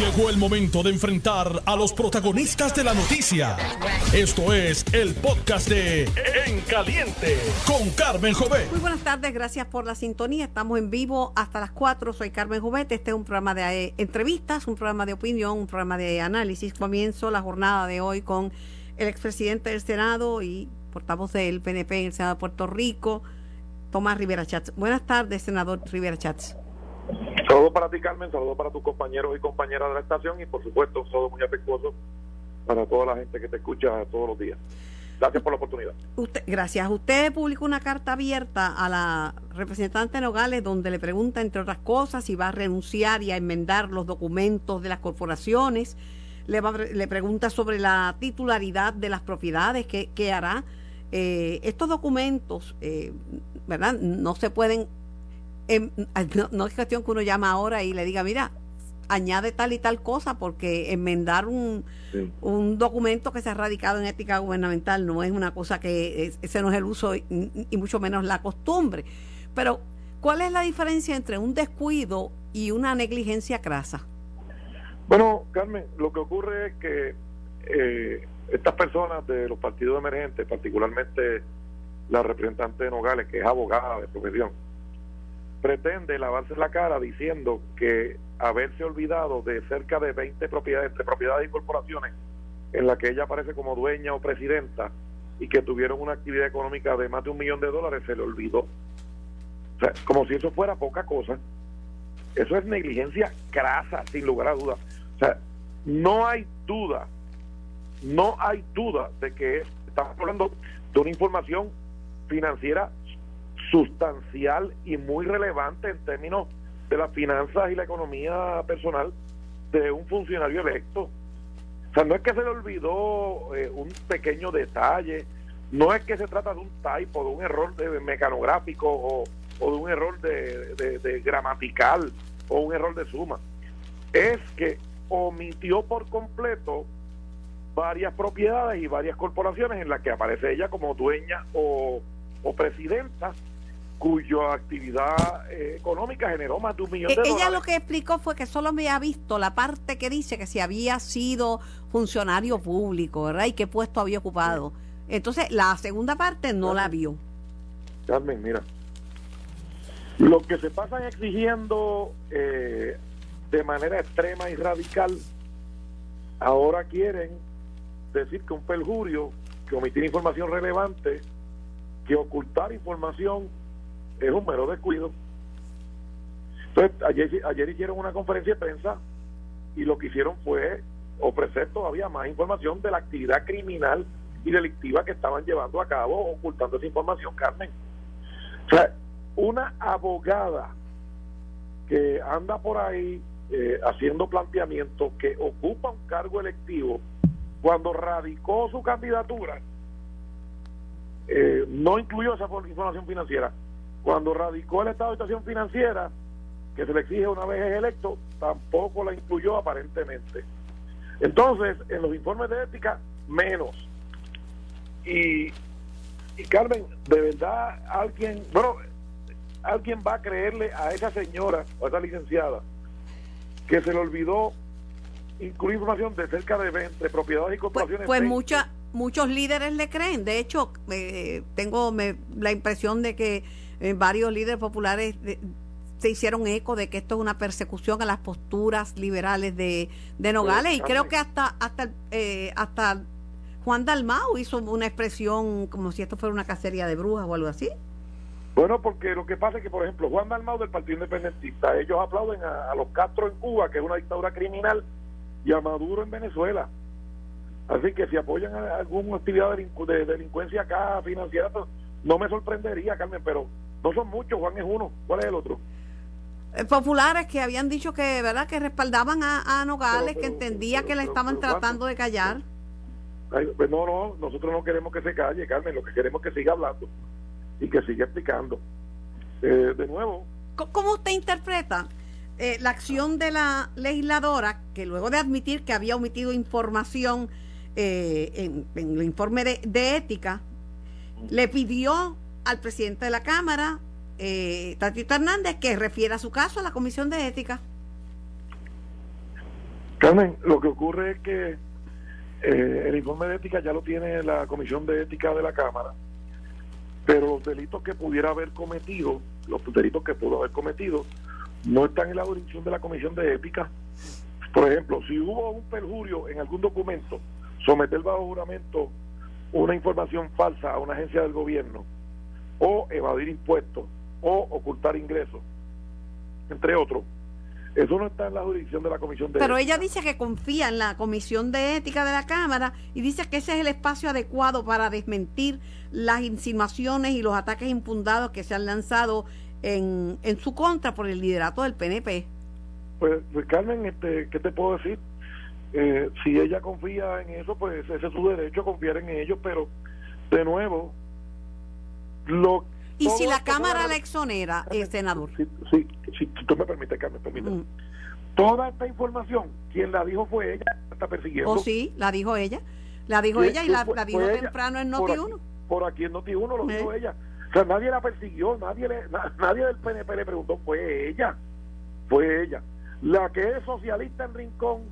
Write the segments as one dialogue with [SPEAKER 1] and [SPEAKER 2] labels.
[SPEAKER 1] Llegó el momento de enfrentar a los protagonistas de la noticia. Esto es el podcast de En Caliente con Carmen Jovet.
[SPEAKER 2] Muy buenas tardes, gracias por la sintonía. Estamos en vivo hasta las 4. Soy Carmen Jovet. Este es un programa de eh, entrevistas, un programa de opinión, un programa de análisis. Comienzo la jornada de hoy con el expresidente del Senado y portavoz del PNP en el Senado de Puerto Rico, Tomás Rivera Chats. Buenas tardes, senador Rivera Chats.
[SPEAKER 3] Saludos para ti, Carmen, saludos para tus compañeros y compañeras de la estación y, por supuesto, un saludo muy afectuoso para toda la gente que te escucha todos los días. Gracias por la oportunidad.
[SPEAKER 2] Gracias. Usted publicó una carta abierta a la representante Nogales donde le pregunta, entre otras cosas, si va a renunciar y a enmendar los documentos de las corporaciones. Le, le pregunta sobre la titularidad de las propiedades, qué, qué hará. Eh, estos documentos, eh, ¿verdad? No se pueden Em, no, es cuestión que uno llama ahora y le diga, mira, añade tal y tal cosa, porque enmendar un, un documento que se ha radicado en ética gubernamental no es una cosa que ese no es el uso y, mucho menos la costumbre. Pero, ¿cuál es la diferencia entre un descuido y una negligencia crasa?
[SPEAKER 3] Bueno, Carmen, lo que ocurre es que eh, estas personas de los partidos emergentes, particularmente la representante de Nogales, que es abogada de profesión, pretende lavarse la cara diciendo que haberse olvidado de cerca de 20 propiedades, de propiedades y corporaciones en las que ella aparece como dueña o presidenta y que tuvieron una actividad económica de más de un millón de dólares, se le olvidó. O sea, como si eso fuera poca cosa. Eso es negligencia crasa, sin lugar a dudas. O sea, no hay duda, no hay duda de que estamos hablando de una información financiera sustancial y muy relevante en términos de las finanzas y la economía personal de un funcionario electo. O sea, no es que se le olvidó eh, un pequeño detalle, no es que se trata de un typo, de un error de mecanográfico o, de un error de, gramatical o un error de suma. Es que omitió por completo varias propiedades y varias corporaciones en las que aparece ella como dueña o, o presidenta cuya actividad eh, económica generó más de un millón de
[SPEAKER 2] ella
[SPEAKER 3] dólares.
[SPEAKER 2] Ella lo que explicó fue que solo me ha visto la parte que dice que si había sido funcionario público, ¿verdad? Y qué puesto había ocupado. Entonces, la segunda parte no la vio.
[SPEAKER 3] Carmen, mira. Lo que se pasan exigiendo eh, de manera extrema y radical, ahora quieren decir que un perjurio, que omitir información relevante, que ocultar información es un mero descuido. Entonces, ayer, ayer hicieron una conferencia de prensa y lo que hicieron fue ofrecer todavía más información de la actividad criminal y delictiva que estaban llevando a cabo ocultando esa información, Carmen. O sea, una abogada que anda por ahí eh, haciendo planteamientos que ocupa un cargo electivo cuando radicó su candidatura, eh, no incluyó esa información financiera cuando radicó el estado de situación financiera, que se le exige una vez es electo, tampoco la incluyó aparentemente. Entonces, en los informes de ética, menos. Y, y Carmen, de verdad, alguien, bueno, alguien va a creerle a esa señora o a esa licenciada que se le olvidó incluir información de cerca de 20 propiedades y
[SPEAKER 2] pues,
[SPEAKER 3] corporaciones.
[SPEAKER 2] Pues, mucha, muchos líderes le creen. De hecho, eh, tengo la impresión de que eh, varios líderes populares se hicieron eco de que esto es una persecución a las posturas liberales de, Nogales y creo que hasta hasta eh, hasta Juan Dalmau hizo una expresión como si esto fuera una cacería de brujas o algo así.
[SPEAKER 3] Bueno, porque lo que pasa es que, por ejemplo, Juan Dalmau del Partido Independentista, ellos aplauden a, los Castro en Cuba, que es una dictadura criminal, y a Maduro en Venezuela. Así que si apoyan a alguna actividad de, delincuencia acá financiera, pues, no me sorprendería, Carmen, pero no son muchos, Juan es uno. ¿Cuál es el otro?
[SPEAKER 2] Eh, populares que habían dicho que verdad que respaldaban a, Nogales, que entendía que le estaban tratando de callar.
[SPEAKER 3] pues no, no, nosotros no queremos que se calle, Carmen, lo que queremos es que siga hablando y que siga explicando. Eh, de nuevo.
[SPEAKER 2] ¿Cómo usted interpreta eh, la acción de la legisladora que luego de admitir que había omitido información en, el informe de, de ética, le pidió al presidente de la Cámara, eh, Tatito Hernández, que refiera su caso a la Comisión de Ética.
[SPEAKER 3] Carmen, lo que ocurre es que eh, el informe de ética ya lo tiene la Comisión de Ética de la Cámara, pero los delitos que pudiera haber cometido, los delitos que pudo haber cometido, no están en la jurisdicción de la Comisión de Ética. Por ejemplo, si hubo un perjurio en algún documento, someter bajo juramento una información falsa a una agencia del gobierno, o evadir impuestos, o ocultar ingresos, entre otros, eso no está en la jurisdicción de la Comisión de
[SPEAKER 2] Pero ella dice que confía en la Comisión de Ética de la Cámara y dice que ese es el espacio adecuado para desmentir las insinuaciones y los ataques infundados que se han lanzado en, en su contra por el liderato del PNP.
[SPEAKER 3] Pues, pues Carmen, este, ¿qué te puedo decir? Eh, si ella confía en eso, pues ese es su derecho, confiar en ellos, pero de nuevo, lo
[SPEAKER 2] ¿Y si la Cámara la exonera, el senador?
[SPEAKER 3] Sí, si tú me permites, Carmen, permíteme. Mm. Toda esta información, quien la dijo fue ella, está persiguiendo.
[SPEAKER 2] ¿O oh, sí? La dijo ella. La dijo ella y la, dijo temprano en Noti1.
[SPEAKER 3] Por aquí, en Noti1 lo dijo ella. O sea, nadie la persiguió, nadie le, nadie del PNP le preguntó, fue ella. Fue ella. La que es socialista en Rincón,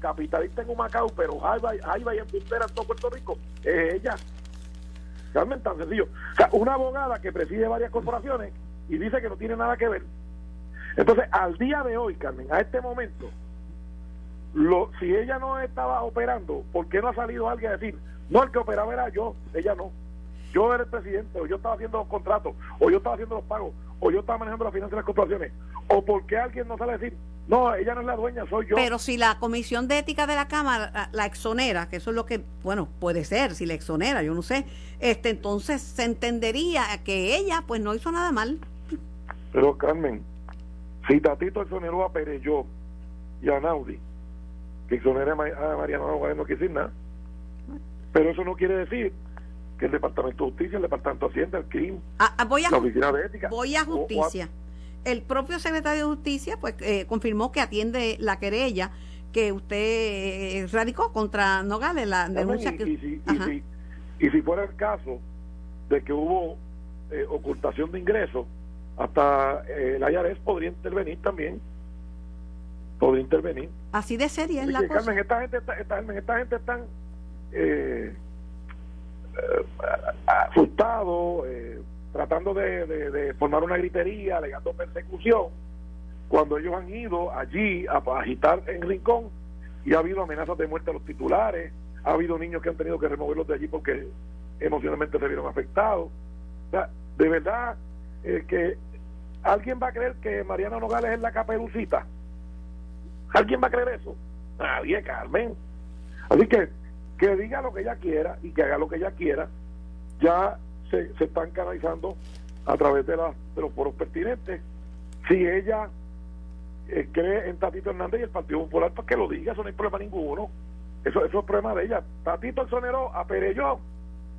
[SPEAKER 3] capitalista en Humacao, pero Jaiba, y en Puntera en todo Puerto Rico, es ella. Realmente tan sencillo. O sea, una abogada que preside varias corporaciones y dice que no tiene nada que ver. Entonces, al día de hoy, Carmen, a este momento, lo, si ella no estaba operando, ¿por qué no ha salido alguien a decir, no, el que operaba era yo, ella no? Yo era el presidente, o yo estaba haciendo los contratos, o yo estaba haciendo los pagos, o yo estaba manejando las finanzas de las corporaciones, o por qué alguien no sale a decir, no, ella no es la dueña, soy yo.
[SPEAKER 2] Pero si la Comisión de Ética de la Cámara la, exonera, que eso es lo que, bueno, puede ser, si la exonera, yo no sé, este entonces se entendería que ella pues no hizo nada mal.
[SPEAKER 3] Pero Carmen, si Tatito exoneró a Pereyó y a Naudi, que exonera a Mariano no no quiere decir nada. Pero eso no quiere decir que el Departamento de Justicia, el Departamento de Hacienda, el CRIM,
[SPEAKER 2] ah, ah, voy a, la Oficina de Ética. Voy a Justicia el propio secretario de Justicia pues eh, confirmó que atiende la querella que usted eh, radicó contra Nogales, la denuncia que...
[SPEAKER 3] Y si, y, si, fuera el caso de que hubo eh, ocultación de ingresos, hasta el IRS podría intervenir también. Podría intervenir.
[SPEAKER 2] Así de seria es la
[SPEAKER 3] cosa. esta gente, esta, esta, gente están eh, asustados, tratando de, formar una gritería, alegando persecución, cuando ellos han ido allí a, agitar en Rincón y ha habido amenazas de muerte a los titulares, ha habido niños que han tenido que removerlos de allí porque emocionalmente se vieron afectados. De verdad eh, que alguien va a creer que Mariana Nogales es la caperucita. ¿Alguien va a creer eso? Nadie, Carmen. Así que que diga lo que ella quiera y que haga lo que ella quiera. Ya se, están canalizando a través de, la, de los foros pertinentes. Si ella eh, cree en Tatito Hernández y el Partido Popular, pues que lo diga, eso no hay problema ninguno. Eso, eso es problema de ella. Tatito exoneró a Pereyó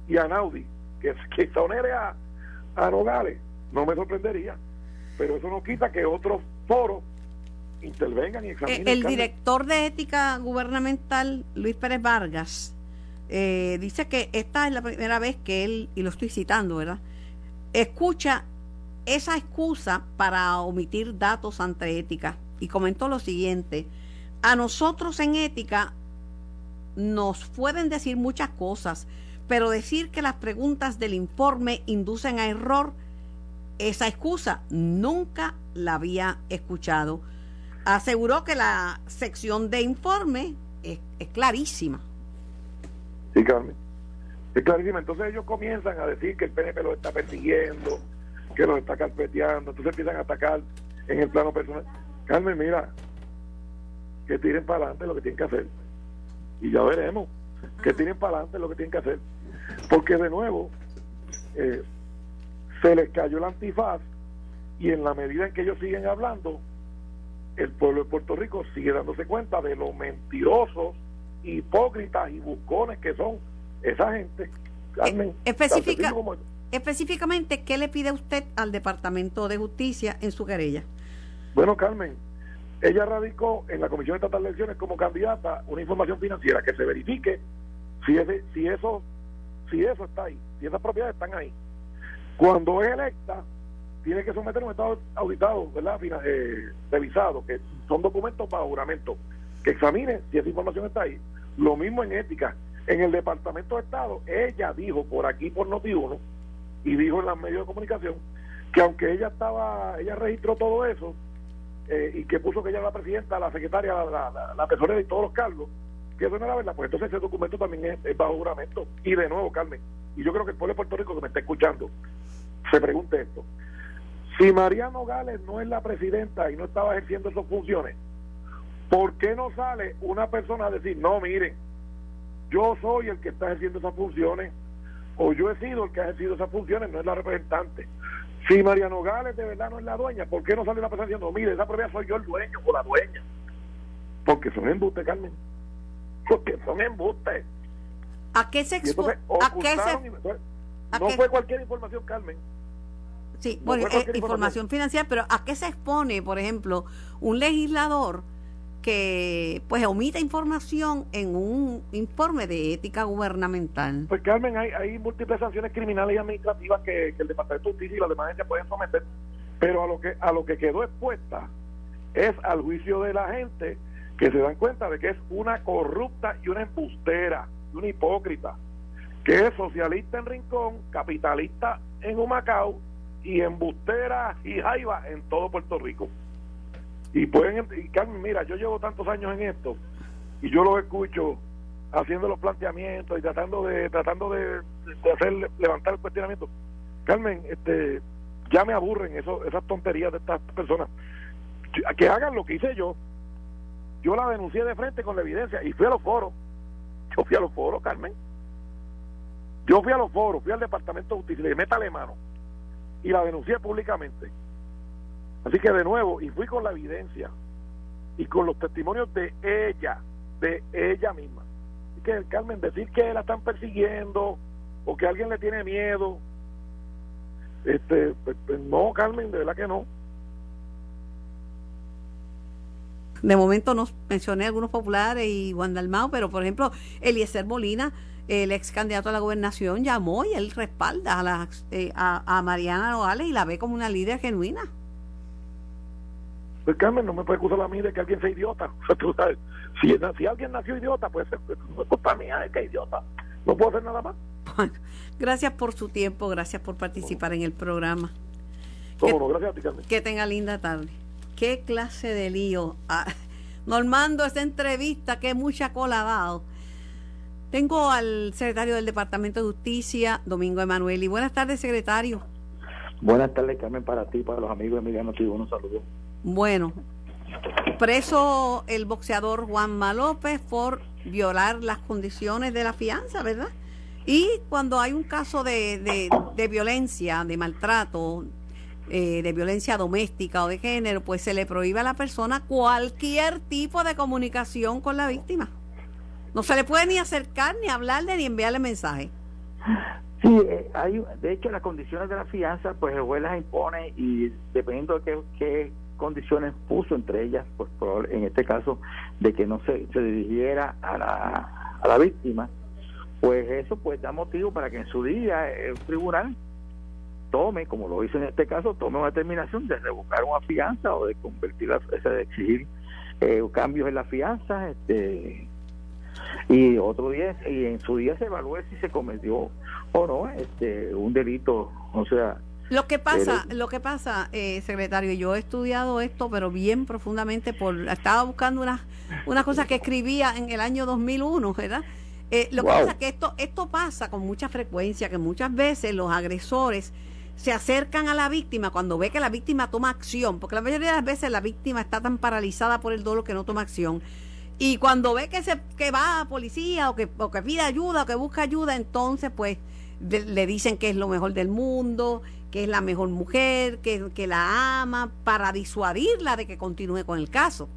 [SPEAKER 3] y a Naudi, que, que exonere a, a Nogales, no me sorprendería. Pero eso no quita que otros foros intervengan y examinen.
[SPEAKER 2] El, el director de ética gubernamental, Luis Pérez Vargas, eh, dice que esta es la primera vez que él, y lo estoy citando, ¿verdad? Escucha esa excusa para omitir datos ante ética y comentó lo siguiente, a nosotros en ética nos pueden decir muchas cosas, pero decir que las preguntas del informe inducen a error, esa excusa nunca la había escuchado. Aseguró que la sección de informe es clarísima.
[SPEAKER 3] Sí, Carmen. Es clarísimo. Entonces ellos comienzan a decir que el PNP los está persiguiendo, que los está carpeteando, entonces empiezan a atacar en el plano personal. Carmen, mira, que tiren para adelante lo que tienen que hacer. Y ya veremos. Que tiren para adelante lo que tienen que hacer. Porque de nuevo, eh, se les cayó el antifaz y en la medida en que ellos siguen hablando, el pueblo de Puerto Rico sigue dándose cuenta de lo mentirosos hipócritas y buscones que son esa gente.
[SPEAKER 2] Eh, específicamente, ¿qué le pide usted al Departamento de Justicia en su querella?
[SPEAKER 3] Bueno, Carmen, ella radicó en la Comisión Estatal de Elecciones como candidata una información financiera que se verifique si, ese, si, eso, si eso está ahí, si esas propiedades están ahí. Cuando es electa, tiene que someter un estado auditado, ¿verdad? Eh, revisado, que son documentos para juramento que examine si esa información está ahí. Lo mismo en ética. En el Departamento de Estado, ella dijo por aquí, por Noti1, y dijo en los medios de comunicación, que aunque ella estaba, ella registró todo eso, eh, y que puso que ella era la presidenta, la secretaria, la, la, la, tesorera y todos los cargos, que eso no era verdad, pues entonces ese documento también es, bajo juramento. Y de nuevo, Carmen, y yo creo que el pueblo de Puerto Rico que me está escuchando, se pregunte esto. Si Mariano Gales no es la presidenta y no estaba ejerciendo esas funciones, ¿por qué no sale una persona a decir, no, miren, yo soy el que está ejerciendo esas funciones, o yo he sido el que ha ejercido esas funciones, no es la representante? Si Mariano Gales de verdad no es la dueña, ¿por qué no sale la persona diciendo, mire, esa propiedad soy yo el dueño o la dueña? Porque son embustes, Carmen. Porque son embustes.
[SPEAKER 2] ¿A qué se expone?
[SPEAKER 3] No fue cualquier información, Carmen.
[SPEAKER 2] Sí, bueno, eh, información financiera, pero ¿a qué se expone, por ejemplo, un legislador que pues omita información en un informe de ética gubernamental?
[SPEAKER 3] Pues Carmen, hay, hay múltiples sanciones criminales y administrativas que, el Departamento de Justicia y las demás agencias pueden someter, pero a lo que a lo que quedó expuesta es al juicio de la gente que se dan cuenta de que es una corrupta y una embustera, una hipócrita, que es socialista en Rincón, capitalista en Humacao y embustera y jaiba en todo Puerto Rico. Y pueden, y Carmen, mira, yo llevo tantos años en esto y yo lo escucho haciendo los planteamientos y tratando de tratando de, hacer levantar el cuestionamiento. Carmen, este ya me aburren eso, esas tonterías de estas personas. Que hagan lo que hice yo. Yo la denuncié de frente con la evidencia y fui a los foros. Yo fui a los foros, Carmen. Yo fui a los foros, fui al Departamento de Justicia, le métale mano y la denuncié públicamente. Así que de nuevo, y fui con la evidencia y con los testimonios de ella, de ella misma. Así que Carmen, decir que la están persiguiendo o que alguien le tiene miedo, este, pues, pues, no, Carmen, de verdad que no.
[SPEAKER 2] De momento nos mencioné algunos populares y Juan Dalmao, pero por ejemplo, Eliezer Molina el ex candidato a la gobernación llamó y él respalda a, la, eh, a, Mariana Nogales y la ve como una líder genuina.
[SPEAKER 3] Pues Carmen, no me puede acusar a mí de que alguien sea idiota. si, si alguien nació idiota, pues no es culpa mía de que es idiota. No puedo hacer nada más.
[SPEAKER 2] gracias por su tiempo, gracias por participar en el programa.
[SPEAKER 3] que, gracias a ti, Carmen.
[SPEAKER 2] Que tenga linda tarde. ¿Qué clase de lío? Ah, Normando, esa entrevista que mucha cola ha dado tengo al secretario del Departamento de Justicia, Domingo Emanuel. Y buenas tardes, secretario.
[SPEAKER 4] Buenas tardes, Carmen, para ti, para los amigos de Emiliano Tigo. Un saludo.
[SPEAKER 2] Bueno, preso el boxeador Juanma López por violar las condiciones de la fianza, ¿verdad? Y cuando hay un caso de, de, violencia, de maltrato, eh, de violencia doméstica o de género, pues se le prohíbe a la persona cualquier tipo de comunicación con la víctima. No se le puede ni acercar, ni hablarle, ni enviarle mensaje.
[SPEAKER 4] Sí, eh, hay, de hecho, las condiciones de la fianza, pues el juez las impone y dependiendo de qué, condiciones puso, entre ellas, pues en este caso, de que no se, se dirigiera a la, a la víctima, pues eso pues da motivo para que en su día el tribunal tome, como lo hizo en este caso, tome una determinación de revocar una fianza o de convertirla, de exigir eh, cambios en la fianza, este y otro día y en su día se evalúe si se cometió o no este un delito o sea
[SPEAKER 2] lo que pasa lo que pasa eh, secretario yo he estudiado esto pero bien profundamente por estaba buscando unas una cosas que escribía en el año 2001 verdad eh, lo que pasa es que esto esto pasa con mucha frecuencia que muchas veces los agresores se acercan a la víctima cuando ve que la víctima toma acción porque la mayoría de las veces la víctima está tan paralizada por el dolor que no toma acción. Y cuando ve que se que va a policía o que, o que pide ayuda o que busca ayuda, entonces pues le dicen que es lo mejor del mundo, que es la mejor mujer, que, que la ama, para disuadirla de que continúe con el caso.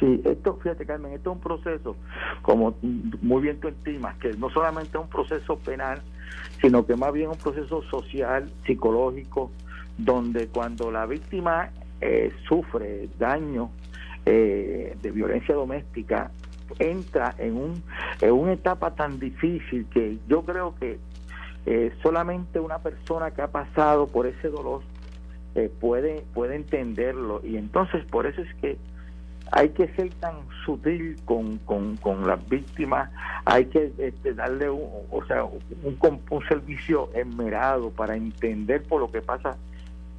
[SPEAKER 4] Sí, esto, fíjate Carmen, esto es un proceso, como muy bien tú estimas, que no solamente es un proceso penal, sino que más bien un proceso social, psicológico, donde cuando la víctima eh, sufre daño eh, de violencia doméstica entra en, un, en una etapa tan difícil que yo creo que eh, solamente una persona que ha pasado por ese dolor eh, puede, puede entenderlo y entonces por eso es que hay que ser tan sutil con, con, con las víctimas, hay que este, darle un, o sea, un, un servicio esmerado para entender por lo que pasa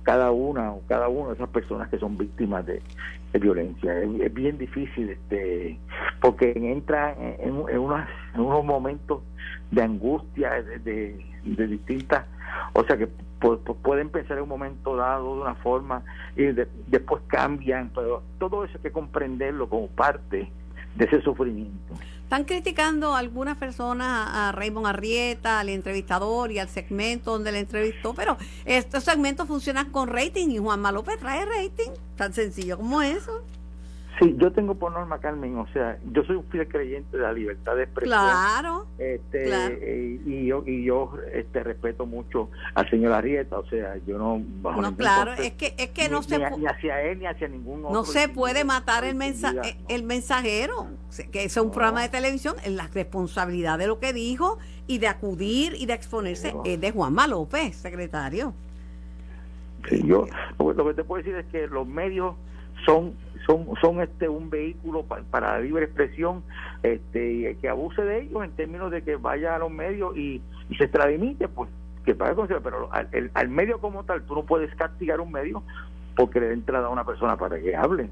[SPEAKER 4] cada una o cada una de esas personas que son víctimas de, violencia. Es, bien difícil este porque entra en, en, en unos momentos de angustia, de, de, distintas, o sea que pueden pensar en un momento dado de una forma y después cambian, pero todo eso hay que comprenderlo como parte de ese sufrimiento.
[SPEAKER 2] Están criticando algunas personas a Raymond Arrieta, al entrevistador y al segmento donde le entrevistó, pero estos segmentos funcionan con rating y Juan López trae rating, tan sencillo como eso.
[SPEAKER 4] Sí, yo tengo por norma, Carmen, o sea, yo soy un fiel creyente de la libertad de expresión.
[SPEAKER 2] Claro.
[SPEAKER 4] Este, eh, y, yo y yo este respeto mucho al señor Arrieta, o sea, yo no
[SPEAKER 2] No, claro, es que es que no
[SPEAKER 4] ni,
[SPEAKER 2] se
[SPEAKER 4] ni hacia él ni hacia ningún otro.
[SPEAKER 2] No se puede matar el mensa el mensajero, que es un programa de televisión, la responsabilidad de lo que dijo y de acudir y de exponerse es de Juan López, secretario.
[SPEAKER 4] Sí, yo lo que te puedo decir es que los medios son son son este un vehículo para la libre expresión este que abuse de ellos en términos de que vaya a los medios y, se extradimite pues que pague pero al, al, medio como tal tú no puedes castigar un medio porque le da entrada a una persona para que hable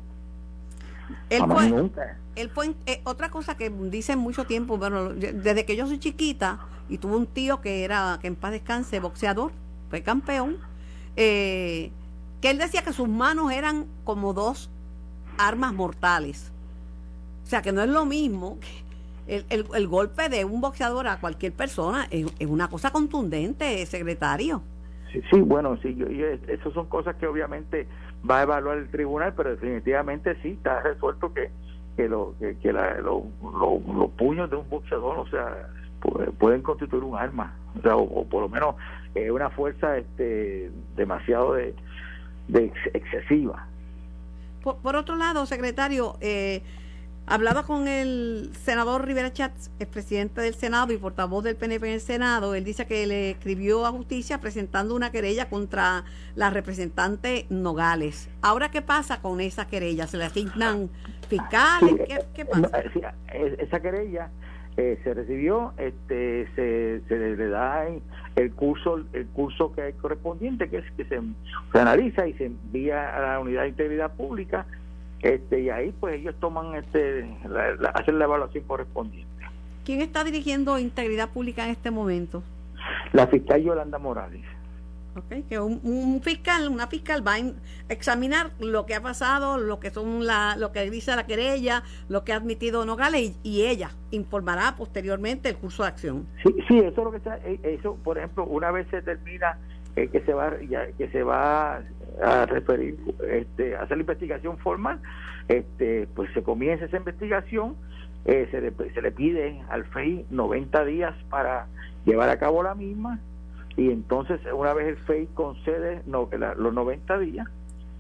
[SPEAKER 2] él fue, nunca. él fue eh, otra cosa que dice mucho tiempo bueno desde que yo soy chiquita y tuve un tío que era que en paz descanse boxeador fue campeón eh, que él decía que sus manos eran como dos armas mortales. O sea que no es lo mismo que el, el, golpe de un boxeador a cualquier persona, es, una cosa contundente, secretario.
[SPEAKER 4] Sí, sí bueno, sí, eso son cosas que obviamente va a evaluar el tribunal, pero definitivamente sí, está resuelto que, que, lo, que, los puños de un boxeador, o sea, pueden constituir un arma, o, sea, o, por lo menos eh, una fuerza este demasiado de, de excesiva.
[SPEAKER 2] Por, otro lado, secretario, eh, hablaba con el senador Rivera Chats, el presidente del Senado y portavoz del PNP en el Senado. Él dice que le escribió a justicia presentando una querella contra la representante Nogales. Ahora, ¿qué pasa con esa querella? ¿Se le asignan fiscales? ¿Qué, pasa?
[SPEAKER 4] esa querella eh, se recibió, este, se, se le da el curso, el curso que es correspondiente, que es que se, analiza y se envía a la unidad de integridad pública, este, y ahí pues ellos toman, este, hacen la evaluación correspondiente.
[SPEAKER 2] ¿Quién está dirigiendo integridad pública en este momento?
[SPEAKER 4] La fiscal Yolanda Morales.
[SPEAKER 2] Que un, fiscal, una fiscal va a examinar lo que ha pasado, lo que son la, lo que dice la querella, lo que ha admitido Nogales y, ella informará posteriormente el curso de acción.
[SPEAKER 4] Sí, sí, eso es lo que está, eh, eso, por ejemplo, una vez se termina eh, que se va ya, que se va este, a hacer la investigación formal, este, pues se comienza esa investigación, eh, se, le, se le pide al FEI 90 días para llevar a cabo la misma y entonces una vez el FEI concede no, los 90 días,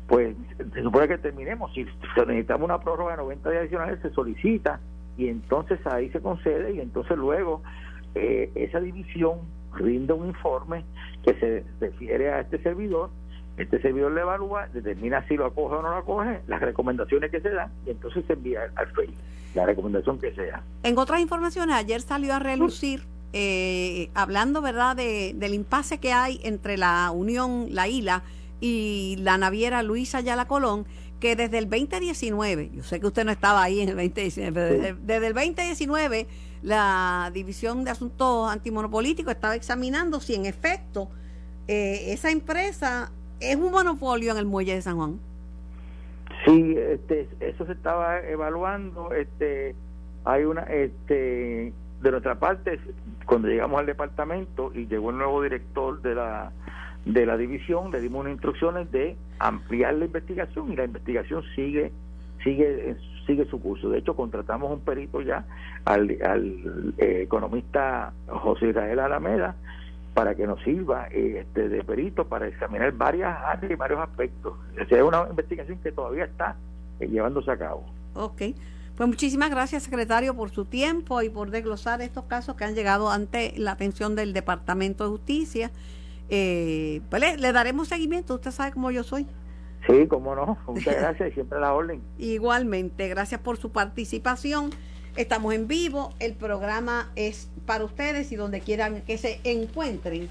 [SPEAKER 4] pues se supone que terminemos. Si necesitamos una prórroga de 90 días adicionales, se solicita y entonces ahí se concede y entonces luego eh, esa división rinde un informe que se refiere a este servidor, este servidor le evalúa, determina si lo acoge o no lo acoge, las recomendaciones que se dan y entonces se envía al FEI la recomendación que sea.
[SPEAKER 2] En otras informaciones, ayer salió a relucir eh, hablando, ¿verdad?, de, del impasse que hay entre la Unión, la ILA y la naviera Luisa Ayala Colón, que desde el 2019, yo sé que usted no estaba ahí en el 2019, pero desde, el 2019 la División de Asuntos Antimonopolíticos estaba examinando si en efecto eh, esa empresa es un monopolio en el muelle de San Juan.
[SPEAKER 4] Sí, este, eso se estaba evaluando. Este, hay una, este, de nuestra parte, cuando llegamos al departamento y llegó el nuevo director de la de la división, le dimos unas instrucciones de ampliar la investigación y la investigación sigue sigue sigue su curso. De hecho, contratamos un perito ya al, eh, economista José Israel Alameda para que nos sirva este, de perito para examinar varias áreas y varios aspectos. es una investigación que todavía está eh, llevándose a cabo.
[SPEAKER 2] Ok. Pues muchísimas gracias, secretario, por su tiempo y por desglosar estos casos que han llegado ante la atención del Departamento de Justicia. Eh, pues le, daremos seguimiento, usted sabe cómo yo soy.
[SPEAKER 4] Sí, cómo no. Muchas gracias siempre la orden.
[SPEAKER 2] Igualmente, gracias por su participación. Estamos en vivo, el programa es para ustedes y donde quieran que se encuentren.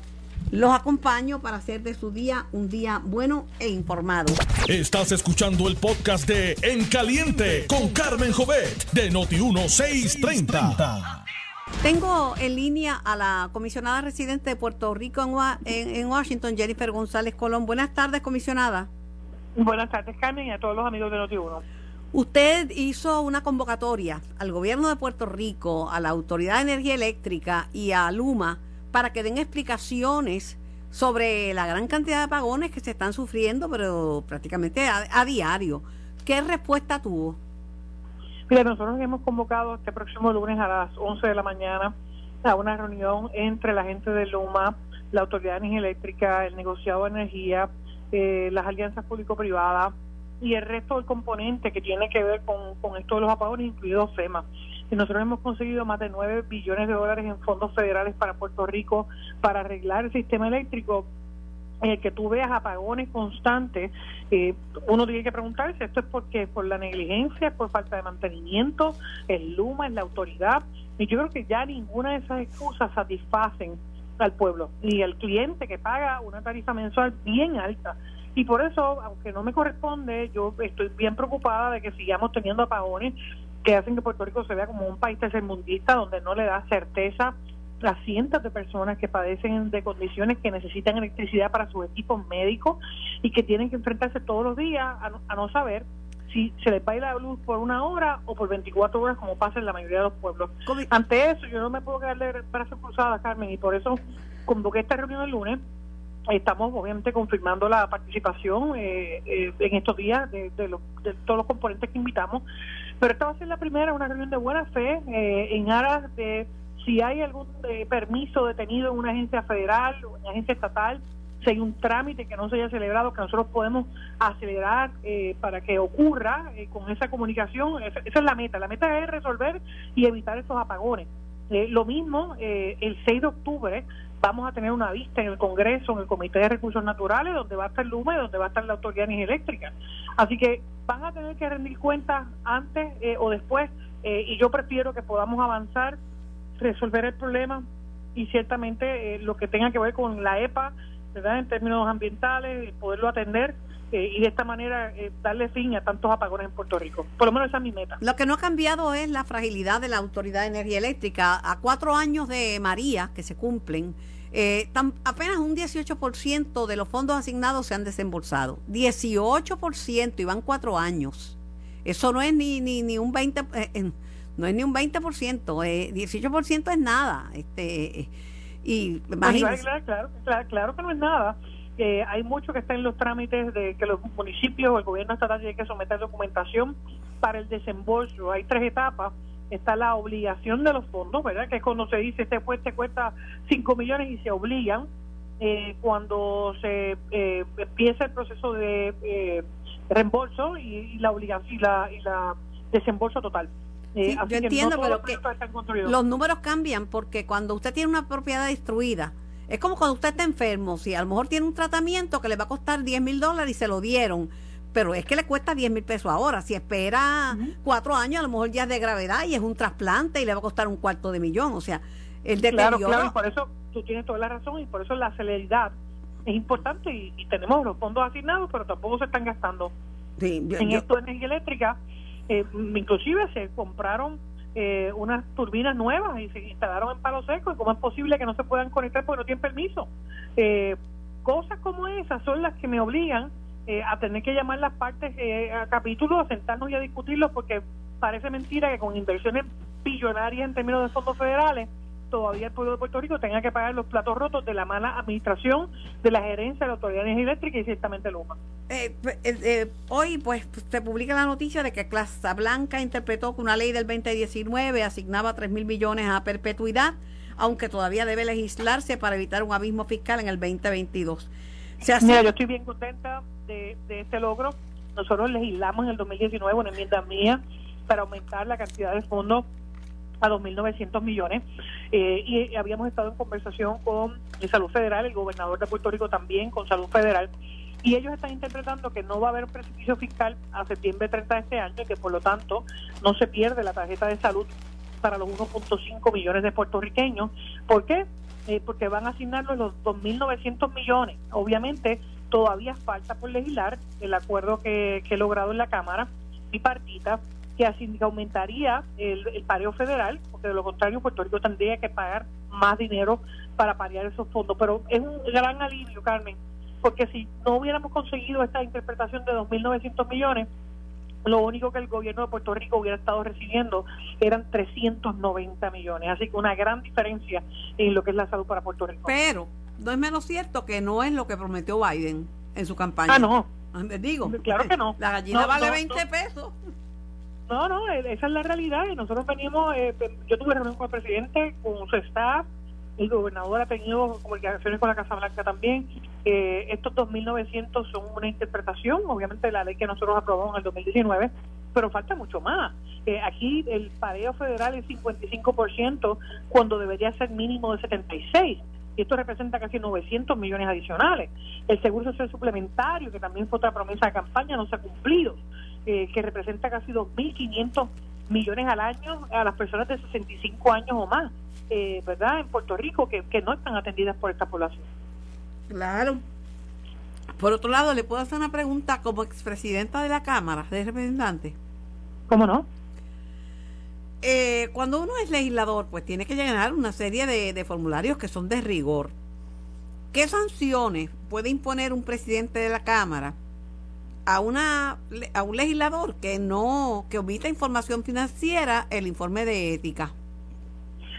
[SPEAKER 2] Los acompaño para hacer de su día un día bueno e informado.
[SPEAKER 1] Estás escuchando el podcast de En Caliente con Carmen Jovet de Noti1630.
[SPEAKER 2] Tengo en línea a la comisionada residente de Puerto Rico en, en Washington, Jennifer González Colón. Buenas tardes, comisionada.
[SPEAKER 5] Buenas tardes, Carmen, y a todos los amigos de Noti1.
[SPEAKER 2] Usted hizo una convocatoria al gobierno de Puerto Rico, a la Autoridad de Energía Eléctrica y a Luma para que den explicaciones sobre la gran cantidad de apagones que se están sufriendo, pero prácticamente a, diario. ¿Qué respuesta tuvo?
[SPEAKER 5] Mira, nosotros hemos convocado este próximo lunes a las 11 de la mañana a una reunión entre la gente de Luma, la Autoridad de Energía Eléctrica, el negociado de energía, eh, las alianzas público-privadas y el resto del componente que tiene que ver con, con esto de los apagones, incluido FEMA. Y nosotros hemos conseguido más de 9 billones de dólares en fondos federales para Puerto Rico para arreglar el sistema eléctrico en el que tú veas apagones constantes, eh, uno tiene que preguntarse, esto es porque por la negligencia, por falta de mantenimiento, el Luma, es la autoridad, y yo creo que ya ninguna de esas excusas satisfacen al pueblo, ni al cliente que paga una tarifa mensual bien alta. Y por eso, aunque no me corresponde, yo estoy bien preocupada de que sigamos teniendo apagones que hacen que Puerto Rico se vea como un país tercermundista donde no le da certeza a cientos de personas que padecen de condiciones que necesitan electricidad para sus equipos médicos y que tienen que enfrentarse todos los días a no, saber si se les va a ir la luz por una hora o por 24 horas como pasa en la mayoría de los pueblos. Ante eso yo no me puedo quedar de brazos cruzados, Carmen, y por eso convoqué esta reunión el lunes. Estamos obviamente confirmando la participación eh, eh, en estos días de, de, de todos los componentes que invitamos pero esta va a ser la primera, una reunión de buena fe eh, en aras de si hay algún eh, permiso detenido en una agencia federal o en una agencia estatal, si hay un trámite que no se haya celebrado, que nosotros podemos acelerar eh, para que ocurra con esa comunicación. Esa, es la meta. La meta es resolver y evitar esos apagones. lo mismo, el 6 de octubre vamos a tener una vista en el Congreso, en el Comité de Recursos Naturales, donde va a estar Luma y donde va a estar la Autoridad de Eléctrica. Así que van a tener que rendir cuentas antes eh, o después, eh, y yo prefiero que podamos avanzar, resolver el problema y ciertamente eh, lo que tenga que ver con la EPA, ¿verdad? en términos ambientales, poderlo atender y de esta manera darle fin a tantos apagones en Puerto Rico. Por lo menos esa es mi meta.
[SPEAKER 2] Lo que no ha cambiado es la fragilidad de la Autoridad de Energía Eléctrica. A cuatro años de María, que se cumplen, eh, apenas un 18% de los fondos asignados se han desembolsado. 18% y van cuatro años. Eso no es ni, ni, ni un 20%. Eh, no es ni un 20%, 18% es nada. Este, y
[SPEAKER 5] claro, claro, que no es nada. Eh, hay mucho que está en los trámites de que los municipios o el gobierno estatal tiene que someter documentación para el desembolso. Hay tres etapas está la obligación de los fondos, ¿verdad? Que es cuando se dice este puente cuesta 5 millones y se obligan eh, cuando se eh, empieza el proceso de eh, reembolso y, la obligación y la, y la desembolso total.
[SPEAKER 2] Eh, yo entiendo, pero que los números cambian porque cuando usted tiene una propiedad destruida, es como cuando usted está enfermo, si a lo mejor tiene un tratamiento que le va a costar 10 mil dólares y se lo dieron, pero es que le cuesta 10 mil pesos ahora. Si espera cuatro años, a lo mejor ya es de gravedad y es un trasplante y le va a costar un cuarto de millón. O sea, el deterioro...
[SPEAKER 5] Claro, claro, por eso tú tienes toda la razón y por eso la celeridad es importante y, tenemos los fondos asignados, pero tampoco se están gastando. en esto de energía eléctrica, eh, inclusive se compraron eh, unas turbinas nuevas y se instalaron en palo seco y cómo es posible que no se puedan conectar porque no tienen permiso. Eh, cosas como esas son las que me obligan eh, a tener que llamar las partes eh, a capítulo, a sentarnos y a discutirlos, porque parece mentira que con inversiones billonarias en términos de fondos federales, todavía el pueblo de Puerto Rico tenga que pagar los platos rotos de la mala administración de la gerencia de la Autoridad de y ciertamente Luma.
[SPEAKER 2] Eh, eh, hoy pues se publica la noticia de que Casa Blanca interpretó que una ley del 2019 asignaba 3 mil millones a perpetuidad, aunque todavía debe legislarse para evitar un abismo fiscal en el 2022.
[SPEAKER 5] Mira, yo estoy bien contenta de, este logro. Nosotros legislamos en el 2019 una enmienda mía para aumentar la cantidad de fondos a 2.900 millones eh, y habíamos estado en conversación con Salud Federal, el gobernador de Puerto Rico también con Salud Federal y ellos están interpretando que no va a haber un precipicio fiscal a septiembre 30 de este año y que por lo tanto no se pierde la tarjeta de salud para los 1.5 millones de puertorriqueños. ¿Por qué? Eh, porque van a asignarlos los 2.900 millones. Obviamente todavía falta por legislar el acuerdo que, que he logrado en la Cámara bipartita que así aumentaría el, el pareo federal, porque de lo contrario Puerto Rico tendría que pagar más dinero para parear esos fondos. Pero es un gran alivio, Carmen, porque si no hubiéramos conseguido esta interpretación de 2.900 millones, lo único que el gobierno de Puerto Rico hubiera estado recibiendo eran 390 millones. Así que una gran diferencia en lo que es la salud para Puerto Rico.
[SPEAKER 2] Pero no es menos cierto que no es lo que prometió Biden en su campaña.
[SPEAKER 5] Ah, no.
[SPEAKER 2] Digo,
[SPEAKER 5] claro que no.
[SPEAKER 2] La gallina
[SPEAKER 5] No,
[SPEAKER 2] vale
[SPEAKER 5] no,
[SPEAKER 2] 20
[SPEAKER 5] no.
[SPEAKER 2] pesos.
[SPEAKER 5] No, no, eh, esa es la realidad. Y nosotros venimos, eh, yo tuve reunión con el presidente, con su staff, el gobernador ha tenido comunicaciones con la Casa Blanca también. Eh, estos 2.900 son una interpretación, obviamente, de la ley que nosotros aprobamos en el 2019, pero falta mucho más. Eh, aquí el pareo federal es 55% cuando debería ser mínimo de 76 y esto representa casi 900 millones adicionales. El seguro social suplementario, que también fue otra promesa de campaña, no se ha cumplido, eh, que representa casi 2.500 millones al año a las personas de 65 años o más, eh, ¿verdad? En Puerto Rico, que, que no están atendidas por esta población.
[SPEAKER 2] Claro. Por otro lado, le puedo hacer una pregunta como expresidenta de la Cámara de Representantes.
[SPEAKER 5] ¿Cómo no?
[SPEAKER 2] Eh, cuando uno es legislador, pues tiene que llenar una serie de, de formularios que son de rigor. ¿Qué sanciones puede imponer un presidente de la Cámara a una a un legislador que no que omita información financiera el informe de ética?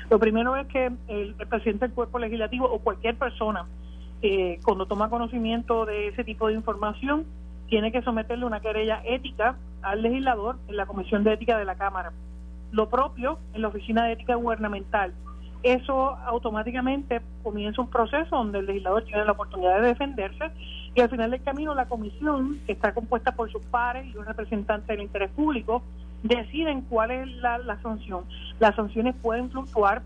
[SPEAKER 5] Lo primero es que el, el presidente del cuerpo legislativo o cualquier persona, eh, cuando toma conocimiento de ese tipo de información, tiene que someterle una querella ética al legislador en la Comisión de Ética de la Cámara. Lo propio en la Oficina de Ética Gubernamental. Eso automáticamente comienza un proceso donde el legislador tiene la oportunidad de defenderse y al final del camino la comisión, que está compuesta por sus pares y un representante del interés público, deciden cuál es la, la sanción. Las sanciones pueden fluctuar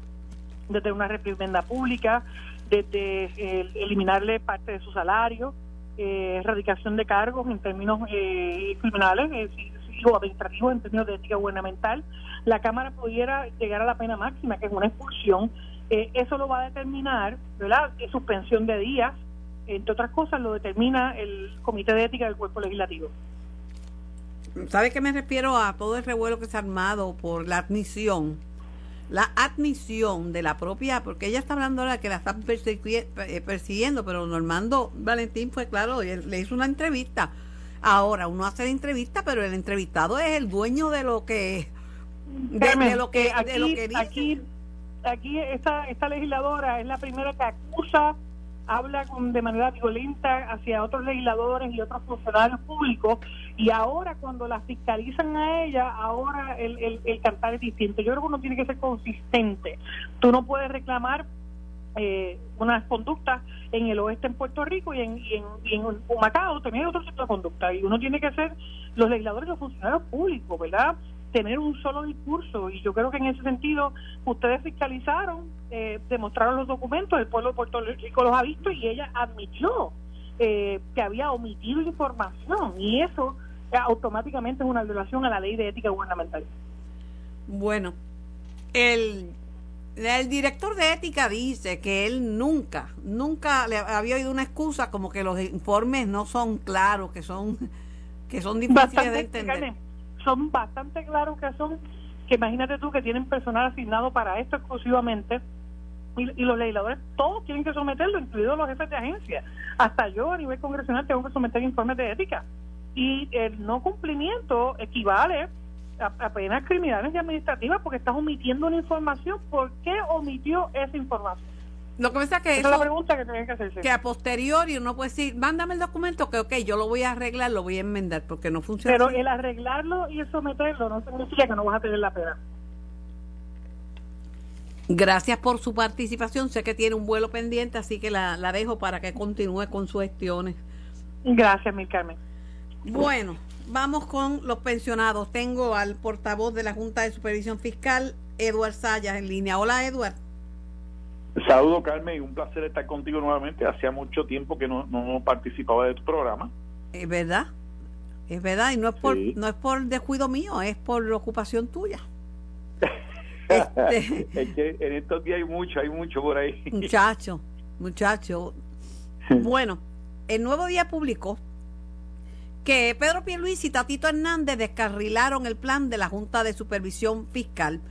[SPEAKER 5] desde una reprimenda pública, desde eh, eliminarle parte de su salario, eh, erradicación de cargos en términos eh, criminales eh, sí, o administrativos en términos de ética gubernamental. La Cámara pudiera llegar a la pena máxima, que es una expulsión. Eh, eso lo va a determinar, ¿verdad? Suspensión de días, entre otras cosas, lo determina el Comité de Ética del Cuerpo Legislativo.
[SPEAKER 2] ¿Sabe que me refiero a todo el revuelo que se ha armado por la admisión? La admisión de la propia, porque ella está hablando ahora que la están eh, persiguiendo, pero Normando Valentín fue claro, le hizo una entrevista. Ahora uno hace la entrevista, pero el entrevistado es el dueño de lo que de, lo que
[SPEAKER 5] eh, aquí,
[SPEAKER 2] de lo que dice.
[SPEAKER 5] aquí, aquí esta, esta legisladora es la primera que acusa, habla con, de manera violenta hacia otros legisladores y otros funcionarios públicos y ahora cuando la fiscalizan a ella, ahora el, el, el cantar es distinto. Yo creo que uno tiene que ser consistente. Tú no puedes reclamar eh, unas conductas en el oeste en Puerto Rico y en, y en, en Humacao tener otro tipo de conducta y uno tiene que ser los legisladores los funcionarios públicos, ¿verdad? tener un solo discurso y yo creo que en ese sentido ustedes fiscalizaron, eh, demostraron los documentos, el pueblo de Puerto Rico los ha visto y ella admitió eh, que había omitido información y eso eh, automáticamente es una violación a la ley de ética gubernamental.
[SPEAKER 2] Bueno, el, el director de ética dice que él nunca, nunca le había oído una excusa como que los informes no son claros, que son, que son difíciles de entender.
[SPEAKER 5] Son bastante claros que son, que imagínate tú que tienen personal asignado para esto exclusivamente y, y los legisladores todos tienen que someterlo, incluidos los jefes de agencia. Hasta yo a nivel congresional tengo que someter informes de ética. Y el no cumplimiento equivale a, a penas criminales y administrativas porque estás omitiendo una información. ¿Por qué omitió esa información?
[SPEAKER 2] Lo que pasa es que
[SPEAKER 5] Esa es la pregunta que tienen que hacerse.
[SPEAKER 2] que a posteriori uno puede decir, mándame el documento que ok, yo lo voy a arreglar, lo voy a enmendar, porque no funciona.
[SPEAKER 5] Pero
[SPEAKER 2] así.
[SPEAKER 5] el arreglarlo y el someterlo no significa que no vas a tener la pena.
[SPEAKER 2] Gracias por su participación, sé que tiene un vuelo pendiente, así que la, la dejo para que continúe con sus gestiones.
[SPEAKER 5] Gracias, Mil Carmen.
[SPEAKER 2] Bueno, vamos con los pensionados. Tengo al portavoz de la Junta de Supervisión Fiscal, Eduard Sayas, en línea. Hola, Eduard.
[SPEAKER 6] Saludo Carmen y un placer estar contigo nuevamente. Hacía mucho tiempo que no, no participaba de tu programa.
[SPEAKER 2] Es verdad, es verdad, y no es por no es por descuido mío, es por ocupación tuya.
[SPEAKER 6] este, es que en estos días hay mucho, hay mucho por ahí.
[SPEAKER 2] Muchacho, muchacho. bueno, el Nuevo Día publicó que Pedro Pierluisi y Tatito Hernández descarrilaron el plan de la Junta de Supervisión Fiscal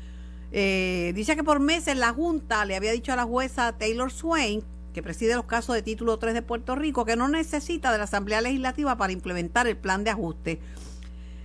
[SPEAKER 2] eh, dice que por meses la Junta le había dicho a la jueza Taylor Swain, que preside los casos de título 3 de Puerto Rico, que no necesita de la Asamblea Legislativa para implementar el plan de ajuste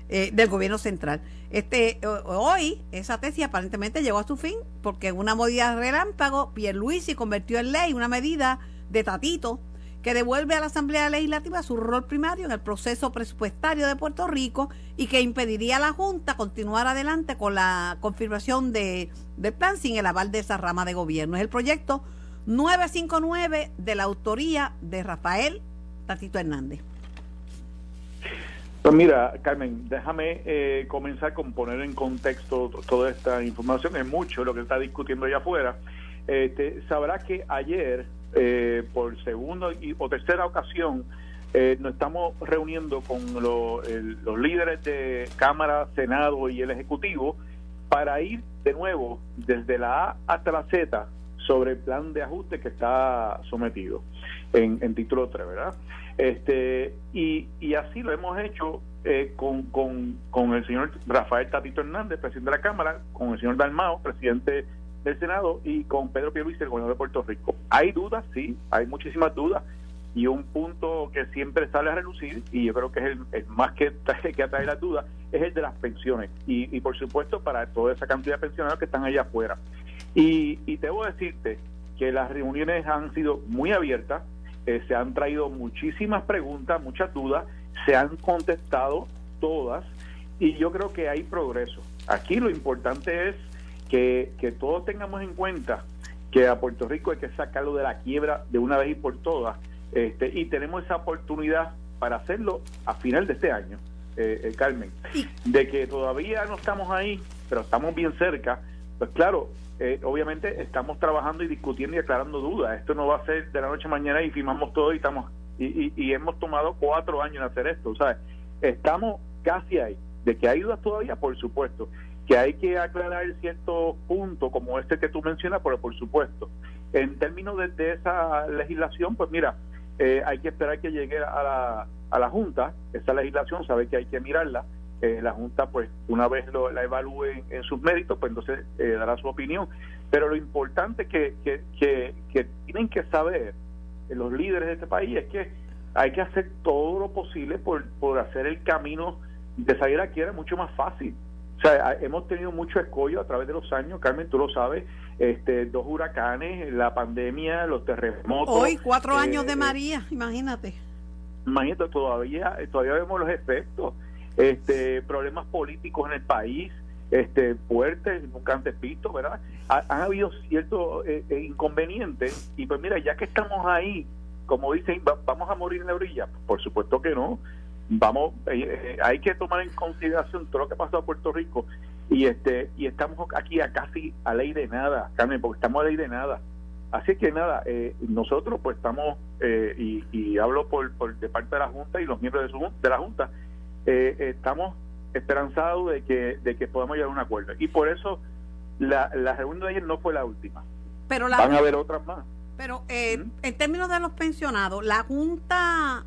[SPEAKER 2] eh, del gobierno central. Este, hoy esa tesis aparentemente llegó a su fin porque una medida relámpago Pierluisi convirtió en ley una medida de tatito que devuelve a la Asamblea Legislativa su rol primario en el proceso presupuestario de Puerto Rico y que impediría a la Junta continuar adelante con la confirmación de, del plan sin el aval de esa rama de gobierno. Es el proyecto 959 de la autoría de Rafael Tatito Hernández.
[SPEAKER 6] Pues mira, Carmen, déjame eh, comenzar con poner en contexto toda esta información. Es mucho lo que está discutiendo allá afuera. Este, sabrá que ayer eh, por segunda o tercera ocasión eh, nos estamos reuniendo con los líderes de Cámara, Senado y el Ejecutivo para ir de nuevo desde la A hasta la Z sobre el plan de ajuste que está sometido en, título 3, ¿verdad? Este, y, y así lo hemos hecho eh, con, con, con el señor Rafael Tatito Hernández, presidente de la Cámara, con el señor Dalmao, presidente del Senado y con Pedro Pierluisi, el gobernador de Puerto Rico. Hay dudas, sí, hay muchísimas dudas y un punto que siempre sale a relucir y yo creo que es el, más que, que atrae las dudas es el de las pensiones y, por supuesto para toda esa cantidad de pensionados que están allá afuera. Y, y debo decirte que las reuniones han sido muy abiertas, eh, se han traído muchísimas preguntas, muchas dudas, se han contestado todas y yo creo que hay progreso. Aquí lo importante es que, que todos tengamos en cuenta que a Puerto Rico hay que sacarlo de la quiebra de una vez y por todas, este, y tenemos esa oportunidad para hacerlo a final de este año, eh, eh, Carmen, de que todavía no estamos ahí, pero estamos bien cerca, pues claro, eh, obviamente estamos trabajando y discutiendo y aclarando dudas, esto no va a ser de la noche a mañana y firmamos todo y estamos y, y, hemos tomado cuatro años en hacer esto, ¿sabes? Estamos casi ahí, de que hay dudas todavía, por supuesto, que hay que aclarar ciertos puntos como este que tú mencionas, pero por supuesto, en términos de, esa legislación, pues mira, eh, hay que esperar que llegue a la, a la Junta, esa legislación sabe que hay que mirarla, eh, la Junta pues una vez lo, la evalúe en, sus méritos, pues entonces eh, dará su opinión, pero lo importante que, que, que, que tienen que saber los líderes de este país es que hay que hacer todo lo posible por, por hacer el camino de salir aquí era mucho más fácil o sea, hemos tenido mucho escollo a través de los años, Carmen, tú lo sabes, este, dos huracanes, la pandemia, los terremotos.
[SPEAKER 2] Hoy, cuatro años de eh, María, imagínate.
[SPEAKER 6] Imagínate, todavía, todavía vemos los efectos, este, problemas políticos en el país, este, fuertes, nunca antes vistos, ¿verdad? han habido ciertos eh, eh, inconvenientes y pues mira, ya que estamos ahí, como dicen, vamos a morir en la orilla, por supuesto que no vamos eh, eh, hay que tomar en consideración todo lo que ha pasado a Puerto Rico y este y estamos aquí a casi a ley de nada Carmen porque estamos a ley de nada así que nada eh, nosotros pues estamos y, y, hablo por, por, de parte de la junta y los miembros de, su, de la junta estamos esperanzados de que de que podamos llegar a un acuerdo. Y por eso la, la reunión de ayer no fue la última.
[SPEAKER 2] Pero
[SPEAKER 6] van a haber otras más.
[SPEAKER 2] pero en términos de los pensionados la junta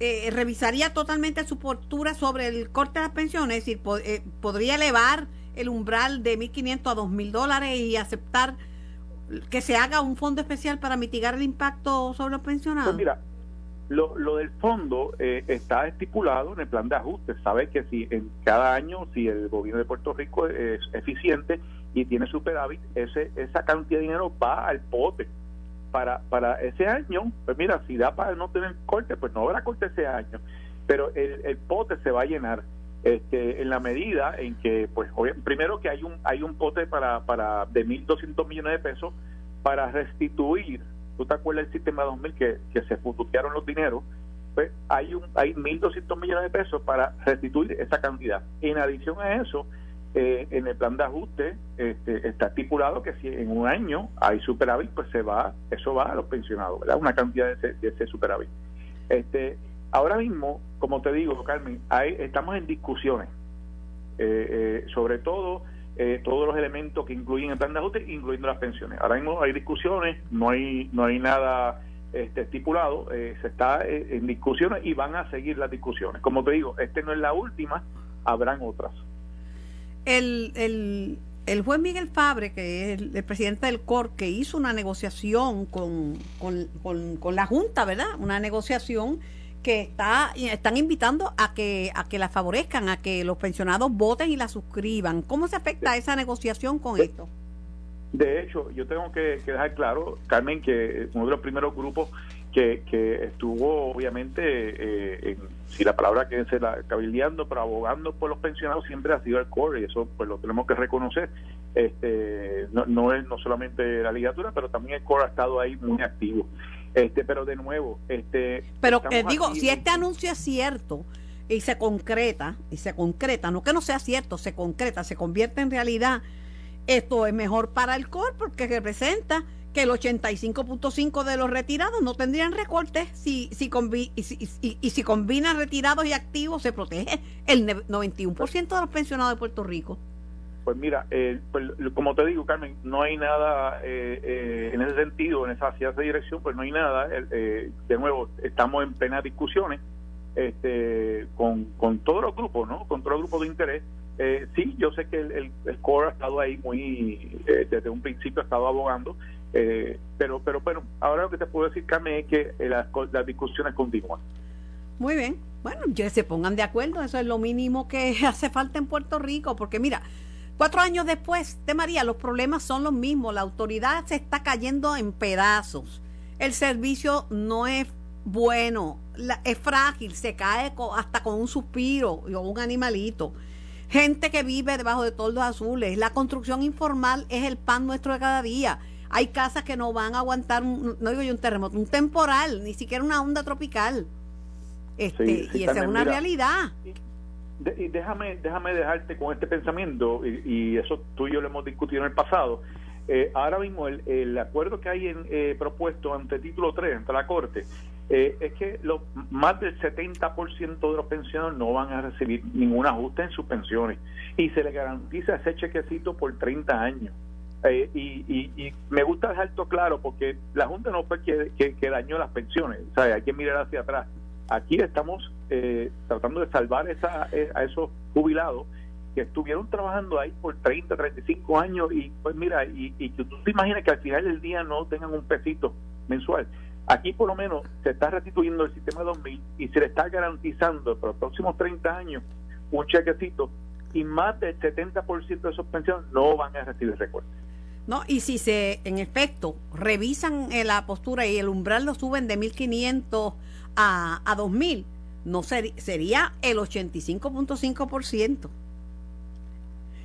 [SPEAKER 2] eh, revisaría totalmente su postura sobre el corte de las pensiones, es decir, eh, podría elevar el umbral de 1.500 a 2.000 dólares y aceptar que se haga un fondo especial para mitigar el impacto sobre los pensionados.
[SPEAKER 6] Pues mira, lo, lo del fondo eh, está estipulado en el plan de ajuste. Sabe que si en cada año, si el gobierno de Puerto Rico es eficiente y tiene superávit, ese, esa cantidad de dinero va al pote. Para, para ese año, pues mira, si da para no tener corte, pues no habrá corte ese año, pero el, el pote se va a llenar. Este, en la medida en que, pues, primero que hay un hay un pote para, para de 1.200 millones de pesos para restituir, ¿tú te acuerdas del sistema 2000 que, que se futuquearon los dineros? Pues hay un hay 1.200 millones de pesos para restituir esa cantidad. En adición a eso, eh, en el plan de ajuste este, está estipulado que si en un año hay superávit, pues se va, eso va a los pensionados, ¿verdad? Una cantidad de ese, superávit. Este, ahora mismo, como te digo, Carmen, hay, estamos en discusiones, eh, eh, sobre todo todos los elementos que incluyen el plan de ajuste, incluyendo las pensiones. Ahora hay discusiones, no hay, no hay nada este, estipulado, se está en discusiones y van a seguir las discusiones. Como te digo, este no es la última, habrán otras
[SPEAKER 2] el, el, juez Miguel Fabre, que es el, presidente del COR, que hizo una negociación con, con, la Junta, ¿verdad? Una negociación que está están invitando a que a que la favorezcan, a que los pensionados voten y la suscriban. ¿Cómo se afecta esa negociación con esto?
[SPEAKER 6] De hecho, yo tengo que, dejar claro, Carmen, que uno de los primeros grupos que, que estuvo obviamente, eh, en, si la palabra que es la cabildeando, pero abogando por los pensionados siempre ha sido el core y eso pues lo tenemos que reconocer. Este, no, no es no solamente la ligatura, pero también el core ha estado ahí muy activo. Este, pero de nuevo, este,
[SPEAKER 2] pero eh, digo, si este anuncio es cierto y se concreta y se concreta, no que no sea cierto, se concreta, se convierte en realidad, esto es mejor para el core porque representa que el 85.5 de los retirados no tendrían recortes si, si y, si, y, si combina retirados y activos se protege el 91% de los pensionados de Puerto Rico.
[SPEAKER 6] Pues mira, eh, pues, como te digo, Carmen, no hay nada eh, eh, en ese sentido, en esa, hacia esa dirección, pues no hay nada. de nuevo, estamos en plenas discusiones este, con, con todos los grupos, ¿no? Con todos los grupos de interés. sí, yo sé que el, el, core ha estado ahí muy, desde un principio ha estado abogando eh, pero, pero bueno, ahora lo que te puedo decir, Carmen, es que eh, las, las discusiones continúan.
[SPEAKER 2] Muy bien. Bueno, que se pongan de acuerdo, eso es lo mínimo que hace falta en Puerto Rico, porque mira, cuatro años después de María, los problemas son los mismos, la autoridad se está cayendo en pedazos, el servicio no es bueno, es frágil, se cae hasta con un suspiro o un animalito. Gente que vive debajo de toldos azules, la construcción informal es el pan nuestro de cada día hay casas que no van a aguantar, no digo yo un terremoto, un temporal, ni siquiera una onda tropical. Este, y esa es una realidad.
[SPEAKER 6] Y, déjame, déjame dejarte con este pensamiento, y, eso tú y yo lo hemos discutido en el pasado. Eh, ahora mismo el, acuerdo que hay en, eh, propuesto ante título 3, ante la Corte, eh, es que lo, más del 70% de los pensionados no van a recibir ningún ajuste en sus pensiones y se le garantiza ese chequecito por 30 años. Eh, y, me gusta dejar esto claro porque la Junta no fue que, que, dañó las pensiones, o hay que mirar hacia atrás. Aquí estamos eh, tratando de salvar esa, eh, a esos jubilados que estuvieron trabajando ahí por 30, 35 años y pues mira, y, y tú te imaginas que al final del día no tengan un pesito mensual. Aquí por lo menos se está restituyendo el sistema 2000 y se le está garantizando para los próximos 30 años un chequecito y más del 70% de esos pensiones no van a recibir recortes.
[SPEAKER 2] ¿no? Y si se, en efecto, revisan eh, la postura y el umbral lo suben de 1.500 a, a 2.000, no sería el 85.5%.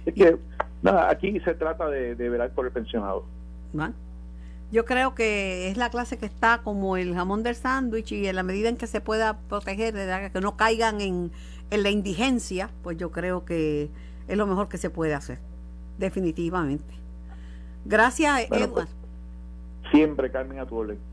[SPEAKER 6] Es que, nada, aquí se trata de, de velar por el pensionado.
[SPEAKER 2] Yo creo que es la clase que está como el jamón del sándwich y en la medida en que se pueda proteger, de que no caigan en, en la indigencia, pues yo creo que es lo mejor que se puede hacer, definitivamente. Gracias, Edward. Pues,
[SPEAKER 6] siempre, Carmen, a tu orden.